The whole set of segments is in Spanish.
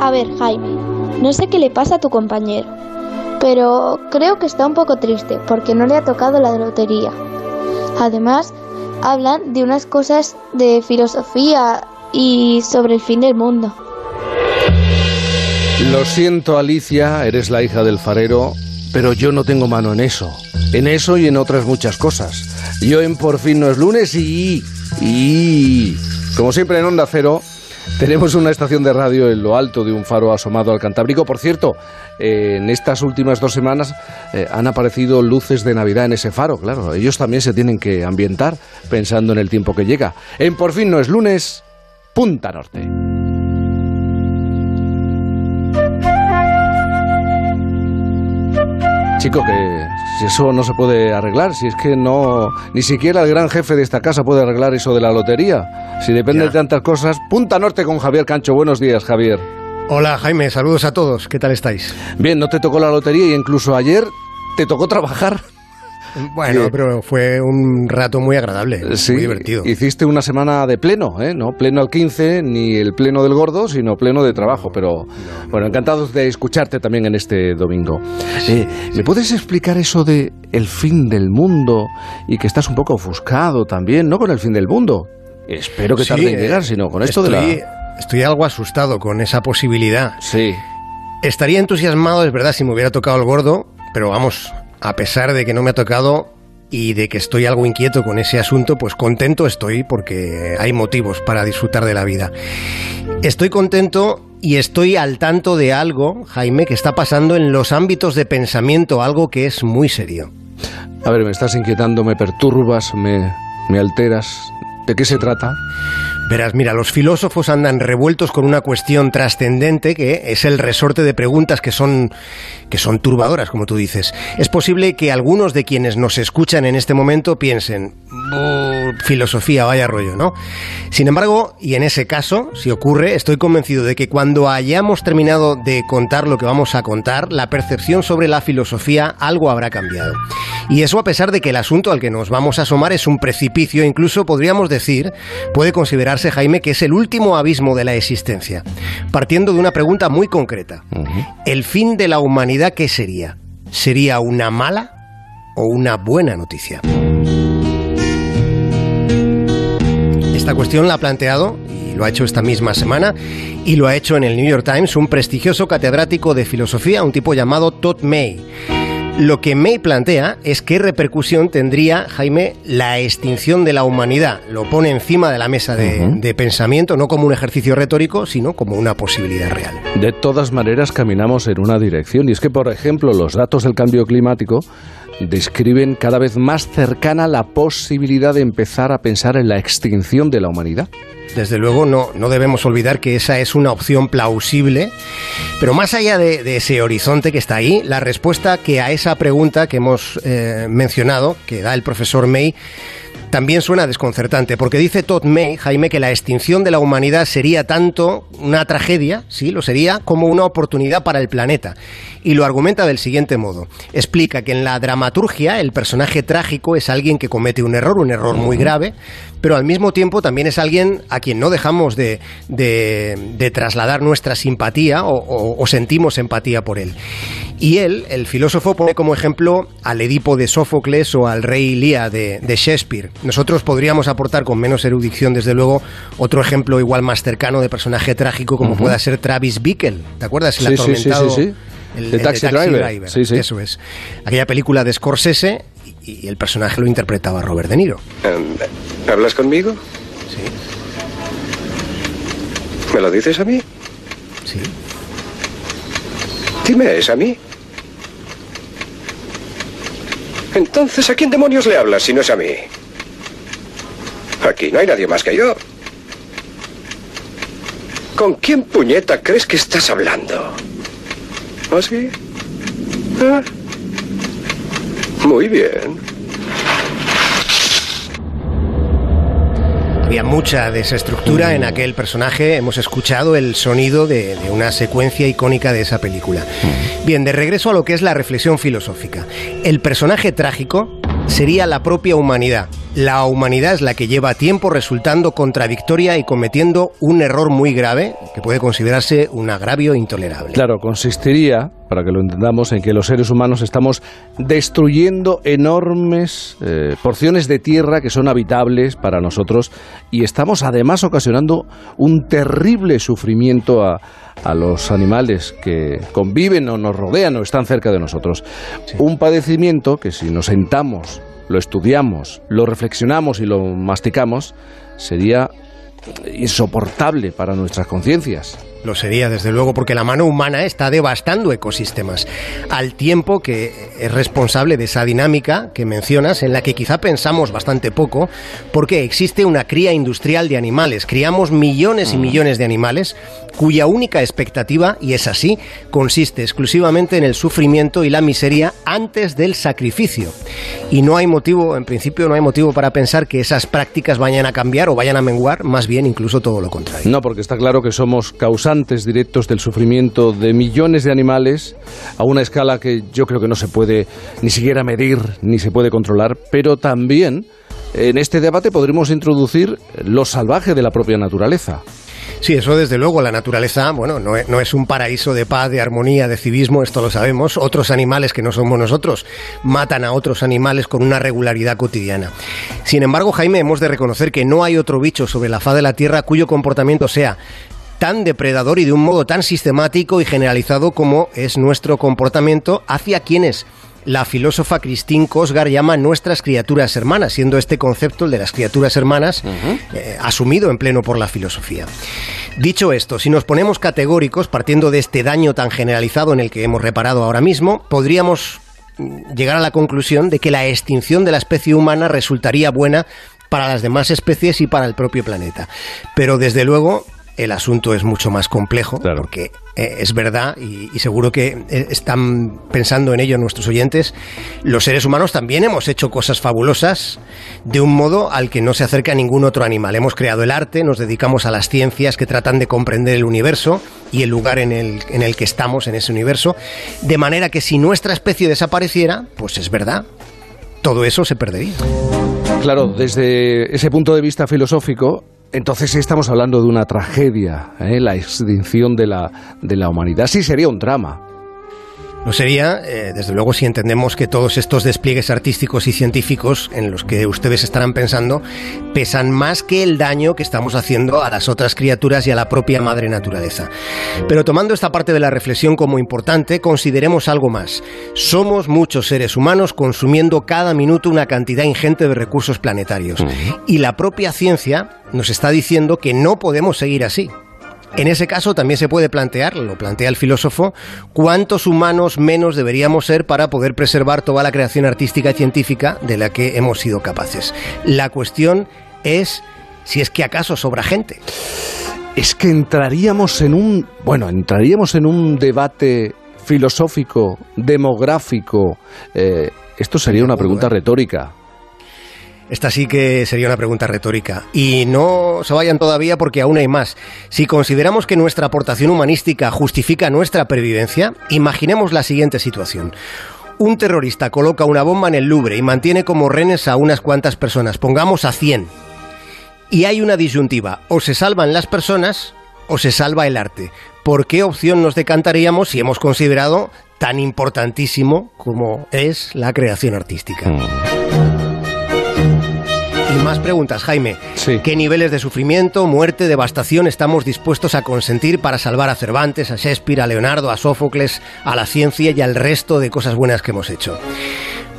A ver, Jaime, no sé qué le pasa a tu compañero, pero creo que está un poco triste porque no le ha tocado la lotería. Además, hablan de unas cosas de filosofía y sobre el fin del mundo. Lo siento, Alicia, eres la hija del farero, pero yo no tengo mano en eso. En eso y en otras muchas cosas. Yo en Por fin no es lunes y... y... Como siempre en Onda Cero, tenemos una estación de radio en lo alto de un faro asomado al Cantábrico. Por cierto, eh, en estas últimas dos semanas eh, han aparecido luces de Navidad en ese faro. Claro, ellos también se tienen que ambientar pensando en el tiempo que llega. En Por fin no es lunes, Punta Norte. Chico, que si eso no se puede arreglar, si es que no, ni siquiera el gran jefe de esta casa puede arreglar eso de la lotería. Si depende de tantas cosas, Punta Norte con Javier Cancho. Buenos días, Javier. Hola, Jaime, saludos a todos. ¿Qué tal estáis? Bien, no te tocó la lotería y incluso ayer te tocó trabajar. Bueno, pero fue un rato muy agradable, muy divertido. Hiciste una semana de pleno, ¿eh? No pleno al 15, ni el pleno del gordo, sino pleno de trabajo. Pero bueno, encantados de escucharte también en este domingo. Eh, ¿Me puedes explicar eso de el fin del mundo y que estás un poco ofuscado también, no con el fin del mundo? Espero que tarde en eh, llegar, sino con esto estoy, de la... Estoy algo asustado con esa posibilidad. Sí. Estaría entusiasmado, es verdad, si me hubiera tocado el gordo, pero vamos, a pesar de que no me ha tocado y de que estoy algo inquieto con ese asunto, pues contento estoy porque hay motivos para disfrutar de la vida. Estoy contento y estoy al tanto de algo, Jaime, que está pasando en los ámbitos de pensamiento, algo que es muy serio. A ver, me estás inquietando, me perturbas, me, me alteras. ¿De qué se trata? Verás, mira, los filósofos andan revueltos con una cuestión trascendente que es el resorte de preguntas que son, que son turbadoras, como tú dices. Es posible que algunos de quienes nos escuchan en este momento piensen, filosofía, vaya rollo, ¿no? Sin embargo, y en ese caso, si ocurre, estoy convencido de que cuando hayamos terminado de contar lo que vamos a contar, la percepción sobre la filosofía algo habrá cambiado. Y eso a pesar de que el asunto al que nos vamos a asomar es un precipicio, incluso podríamos decir, puede considerarse, Jaime, que es el último abismo de la existencia. Partiendo de una pregunta muy concreta. ¿El fin de la humanidad qué sería? ¿Sería una mala o una buena noticia? Esta cuestión la ha planteado, y lo ha hecho esta misma semana, y lo ha hecho en el New York Times un prestigioso catedrático de filosofía, un tipo llamado Todd May. Lo que May plantea es qué repercusión tendría, Jaime, la extinción de la humanidad. Lo pone encima de la mesa de, de, pensamiento, no como un ejercicio retórico, sino como una posibilidad real. De todas maneras, caminamos en una dirección. Y es que, por ejemplo, los datos del cambio climático describen cada vez más cercana la posibilidad de empezar a pensar en la extinción de la humanidad. Desde luego no, no debemos olvidar que esa es una opción plausible, pero más allá de, ese horizonte que está ahí, la respuesta que a esa pregunta que hemos eh, mencionado, que da el profesor May, también suena desconcertante, porque dice Todd May, Jaime, que la extinción de la humanidad sería tanto una tragedia, sí, lo sería, como una oportunidad para el planeta. Y lo argumenta del siguiente modo. Explica que en la dramaturgia el personaje trágico es alguien que comete un error, un error muy grave, pero al mismo tiempo también es alguien a quien no dejamos de, de, de trasladar nuestra simpatía o, o, o sentimos empatía por él. Y él, el filósofo, pone como ejemplo al Edipo de Sófocles o al rey Lía de, de, Shakespeare. Nosotros podríamos aportar con menos erudición, desde luego, otro ejemplo igual más cercano de personaje trágico como uh -huh. pueda ser Travis Bickle. ¿Te acuerdas? El sí, atormentado... Sí, sí, sí, El, de el Taxi, de taxi Driver. Driver. Sí, sí. Eso es. Aquella película de Scorsese y, y el personaje lo interpretaba Robert De Niro. Um, ¿Hablas conmigo? Sí. ¿Me lo dices a mí? Sí. Dime, ¿es a mí? Entonces, ¿a quién demonios le hablas si no es a mí? Aquí no hay nadie más que yo. ¿Con quién puñeta crees que estás hablando? ¿Oh, sí? ¿Ah? Muy bien. Había mucha desestructura en aquel personaje. Hemos escuchado el sonido de, de una secuencia icónica de esa película. Bien, de regreso a lo que es la reflexión filosófica. El personaje trágico sería la propia humanidad. La humanidad es la que lleva tiempo resultando contradictoria y cometiendo un error muy grave que puede considerarse un agravio intolerable. Claro, consistiría, para que lo entendamos, en que los seres humanos estamos destruyendo enormes eh, porciones de tierra que son habitables para nosotros y estamos además ocasionando un terrible sufrimiento a, a los animales que conviven o nos rodean o están cerca de nosotros. Un padecimiento que si nos sentamos, lo estudiamos, lo reflexionamos y lo masticamos, sería insoportable para nuestras conciencias. Lo sería, desde luego, porque la mano humana está devastando ecosistemas, al tiempo que es responsable de esa dinámica que mencionas, en la que quizá pensamos bastante poco, porque existe una cría industrial de animales. Criamos millones y Mm. millones de animales cuya única expectativa, y es así, consiste exclusivamente en el sufrimiento y la miseria antes del sacrificio. Y no hay motivo, en principio, no hay motivo para pensar que esas prácticas vayan a cambiar o vayan a menguar, más bien incluso todo lo contrario. No, porque está claro que somos causantes directos del sufrimiento de millones de animales a una escala que yo creo que no se puede ni siquiera medir ni se puede controlar, pero también en este debate podremos introducir lo salvaje de la propia naturaleza. Sí, eso desde luego, la naturaleza, bueno, no es, no es, un paraíso de paz, de armonía, de civismo, esto lo sabemos. Otros animales que no somos nosotros matan a otros animales con una regularidad cotidiana. Sin embargo, Jaime, hemos de reconocer que no hay otro bicho sobre la faz de la Tierra cuyo comportamiento sea tan depredador y de un modo tan sistemático y generalizado como es nuestro comportamiento hacia quienes la filósofa Christine Kosgar llama nuestras criaturas hermanas, siendo este concepto, el de las criaturas hermanas, uh -huh. eh, asumido en pleno por la filosofía. Dicho esto, si nos ponemos categóricos, partiendo de este daño tan generalizado en el que hemos reparado ahora mismo, podríamos llegar a la conclusión de que la extinción de la especie humana resultaría buena para las demás especies y para el propio planeta. Pero desde luego el asunto es mucho más complejo, claro. porque eh, es verdad, y, y, seguro que eh, están pensando en ello nuestros oyentes, los seres humanos también hemos hecho cosas fabulosas de un modo al que no se acerca ningún otro animal. Hemos creado el arte, nos dedicamos a las ciencias que tratan de comprender el universo y el lugar en el, en el que estamos en ese universo, de manera que si nuestra especie desapareciera, pues es verdad, todo eso se perdería. Claro, desde ese punto de vista filosófico, entonces estamos hablando de una tragedia, ¿eh? la extinción de la, de la humanidad. Sí sería un drama. Lo sería, eh, desde luego, si entendemos que todos estos despliegues artísticos y científicos en los que ustedes estarán pensando pesan más que el daño que estamos haciendo a las otras criaturas y a la propia madre naturaleza. Pero tomando esta parte de la reflexión como importante, consideremos algo más. Somos muchos seres humanos consumiendo cada minuto una cantidad ingente de recursos planetarios. Uh -huh. Y la propia ciencia nos está diciendo que no podemos seguir así. En ese caso también se puede plantear, lo plantea el filósofo, cuántos humanos menos deberíamos ser para poder preservar toda la creación artística y científica de la que hemos sido capaces. La cuestión es si es que acaso sobra gente. Es que entraríamos en un, bueno, entraríamos en un debate filosófico, demográfico. Eh, esto sería una pregunta retórica. Esta sí que sería una pregunta retórica. Y no se vayan todavía porque aún hay más. Si consideramos que nuestra aportación humanística justifica nuestra pervivencia, imaginemos la siguiente situación. Un terrorista coloca una bomba en el Louvre y mantiene como renes a unas cuantas personas, pongamos a 100. Y hay una disyuntiva, o se salvan las personas o se salva el arte. ¿Por qué opción nos decantaríamos si hemos considerado tan importantísimo como es la creación artística? Y más preguntas, Jaime. Sí. ¿Qué niveles de sufrimiento, muerte, devastación estamos dispuestos a consentir para salvar a Cervantes, a Shakespeare, a Leonardo, a Sófocles, a la ciencia y al resto de cosas buenas que hemos hecho?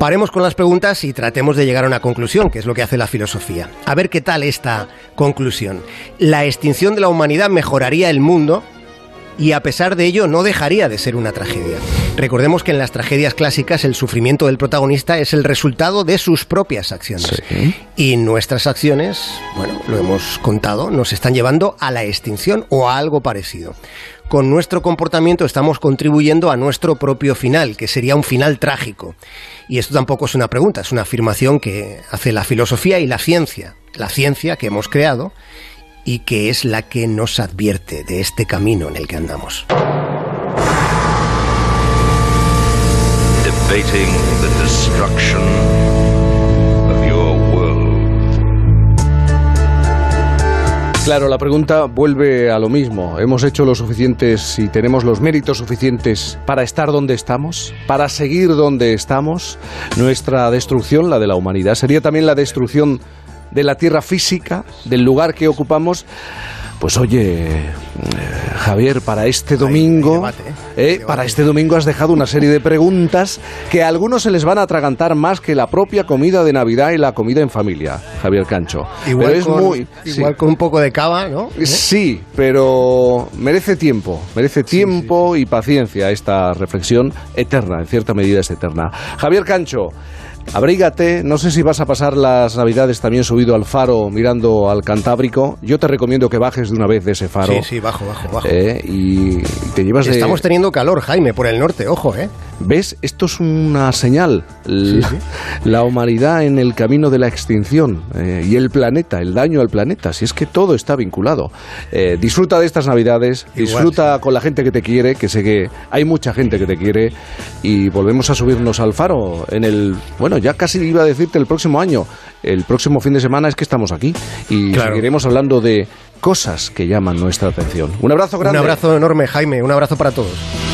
Paremos con las preguntas y tratemos de llegar a una conclusión, que es lo que hace la filosofía. A ver qué tal esta conclusión. ¿La extinción de la humanidad mejoraría el mundo? Y a pesar de ello no dejaría de ser una tragedia. Recordemos que en las tragedias clásicas el sufrimiento del protagonista es el resultado de sus propias acciones. Sí. Y nuestras acciones, bueno, lo hemos contado, nos están llevando a la extinción o a algo parecido. Con nuestro comportamiento estamos contribuyendo a nuestro propio final, que sería un final trágico. Y esto tampoco es una pregunta, es una afirmación que hace la filosofía y la ciencia. la ciencia que hemos creado y que es la que nos advierte de este camino en el que andamos. Debating the destruction of your world. Claro, la pregunta vuelve a lo mismo. ¿Hemos hecho lo suficientes y tenemos los méritos suficientes para estar donde estamos? ¿Para seguir donde estamos? Nuestra destrucción, la de la humanidad, sería también la destrucción de la tierra física, del lugar que ocupamos. Pues oye, eh, Javier, para este domingo, ¿eh? para este domingo has dejado una serie de preguntas que a algunos se les van a atragantar más que la propia comida de Navidad y la comida en familia, Javier Cancho. Igual, con, igual con un poco de cava, ¿no? Sí, pero merece tiempo, merece tiempo y paciencia esta reflexión eterna, en cierta medida es eterna. Javier Cancho, Abrígate, no sé si vas a pasar las navidades también subido al faro mirando al Cantábrico. Yo te recomiendo que bajes de una vez de ese faro. Sí, sí, bajo, bajo, bajo. Eh, y te llevas Estamos teniendo calor, Jaime, por el norte, ojo, ¿eh? ¿Ves? Esto es una señal. La, humanidad en el camino de la extinción eh, y el planeta, el daño al planeta. Si es que todo está vinculado. Eh, disfruta de estas navidades, disfruta con la gente que te quiere, que sé que hay mucha gente que te quiere y volvemos a subirnos al faro en el, bueno, ya casi iba a decirte el próximo año. El próximo fin de semana es que estamos aquí y seguiremos hablando de cosas que llaman nuestra atención. Un abrazo grande. Un abrazo enorme, Jaime. Un abrazo para todos.